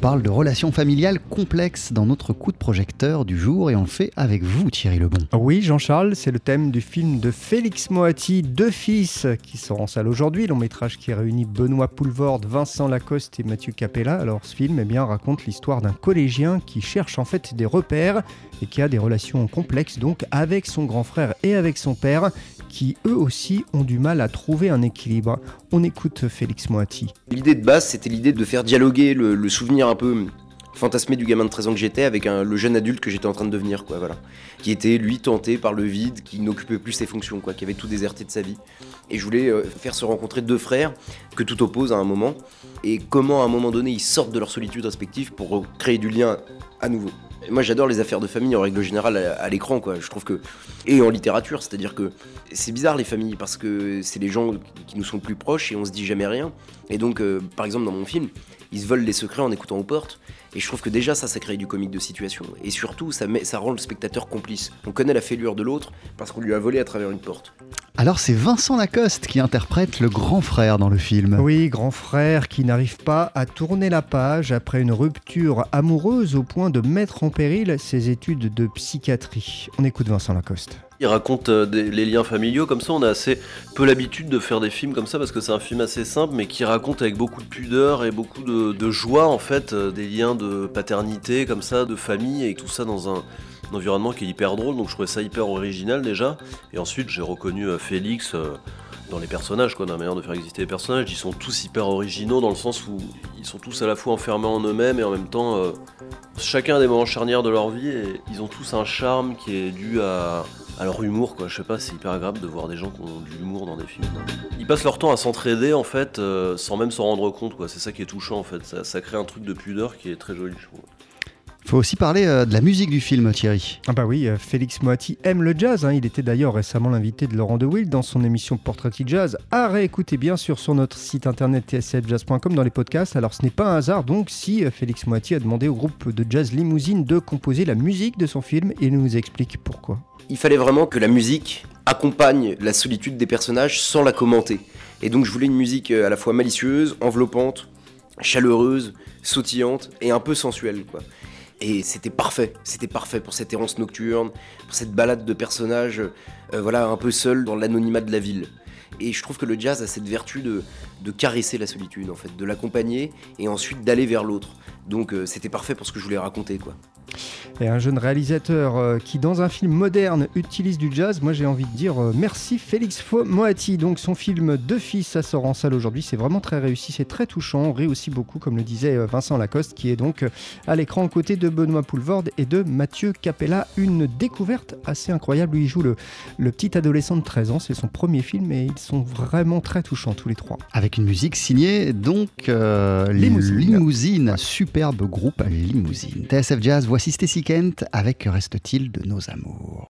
parle de relations familiales complexes dans notre coup de projecteur du jour et on le fait avec vous Thierry Lebon. Oui Jean-Charles, c'est le thème du film de Félix Moati, Deux fils, qui sort en salle aujourd'hui, long métrage qui réunit Benoît Poulvorde, Vincent Lacoste et Mathieu Capella. Alors ce film eh bien, raconte l'histoire d'un collégien qui cherche en fait des repères et qui a des relations complexes donc avec son grand frère et avec son père qui eux aussi ont du mal à trouver un équilibre. On écoute Félix Moati. L'idée de base, c'était l'idée de faire dialoguer le, souvenir un peu fantasmé du gamin de 13 ans que j'étais avec le jeune adulte que j'étais en train de devenir, quoi, voilà. Qui était, lui, tenté par le vide, qui n'occupait plus ses fonctions, quoi, qui avait tout déserté de sa vie. Et je voulais euh, faire se rencontrer deux frères que tout oppose à un moment, et comment à un moment donné ils sortent de leur solitude respective pour créer du lien à nouveau. Moi, j'adore les affaires de famille en règle générale à, l'écran, quoi. Je trouve que et en littérature, c'est-à-dire que c'est bizarre les familles parce que c'est les gens qui nous sont plus proches et on se dit jamais rien. Et donc, euh, par exemple, dans mon film, ils se volent les secrets en écoutant aux portes. Et je trouve que déjà ça, ça crée du comique de situation. Et surtout, ça, met, ça rend le spectateur complice. On connaît la fêlure de l'autre parce qu'on lui a volé à travers une porte. Alors c'est Vincent Lacoste qui interprète le grand frère dans le film. Oui, grand frère qui n'arrive pas à tourner la page après une rupture amoureuse au point de mettre en péril ses études de psychiatrie. On écoute Vincent Lacoste. Il raconte euh, les liens familiaux, comme ça on a assez peu l'habitude de faire des films comme ça parce que c'est un film assez simple mais qui raconte avec beaucoup de pudeur et beaucoup de, joie en fait euh, des liens de paternité comme ça, de famille et tout ça dans un, environnement qui est hyper drôle donc je trouvais ça hyper original déjà et ensuite j'ai reconnu euh, Félix dans les personnages, quoi, dans la manière de faire exister les personnages. Ils sont tous hyper originaux dans le sens où ils sont tous à la fois enfermés en eux-mêmes et en même temps, chacun a des moments charnières de leur vie et ils ont tous un charme qui est dû à, alors humour quoi, je sais pas, c'est hyper agréable de voir des gens qui ont de l'humour dans des films. Ils passent leur temps à s'entraider en fait, euh, sans même s'en rendre compte quoi. C'est ça qui est touchant en fait. Ça, crée un truc de pudeur qui est très joli. Je trouve. Faut aussi parler euh, de la musique du film, Thierry. Ah bah oui, euh, Félix Moati aime le jazz. Hein. Il était d'ailleurs récemment l'invité de Laurent De Wild dans son émission Portrait Jazz. À réécouter bien sûr sur notre site internet tsfjazz.com dans les podcasts. Alors ce n'est pas un hasard donc si Félix Moati a demandé au groupe de jazz Limousine de composer la musique de son film et il nous explique pourquoi il fallait vraiment que la musique accompagne la solitude des personnages sans la commenter. Et donc je voulais une musique euh, à la fois malicieuse, enveloppante, chaleureuse, sautillante et un peu sensuelle. Quoi. Et c'était parfait, c'était parfait pour cette errance nocturne, pour cette balade de personnages, euh, voilà, un peu seuls dans l'anonymat de la ville. Et je trouve que le jazz a cette vertu de, de caresser la solitude, en fait, de l'accompagner et ensuite d'aller vers l'autre. Donc euh, c'était parfait pour ce que je voulais raconter, quoi. Et un jeune réalisateur euh, qui, dans un film moderne, utilise du jazz, moi j'ai envie de dire euh, merci Félix Moati. Donc son film Deux fils, ça sort en salle aujourd'hui. C'est vraiment très réussi, c'est très touchant. On rit aussi beaucoup, comme le disait euh, Vincent Lacoste, qui est donc à l'écran aux côtés de Benoît Poulvorde et de Mathieu Capella. Une découverte assez incroyable. Lui, il joue le, le petit adolescent de 13 ans. C'est son premier film et ils sont vraiment très touchants tous les trois. Avec une musique signée donc Limousine. Limousine, superbe groupe Limousine. TSF Jazz, voici Stacy Kent avec Reste-t-il de nos amours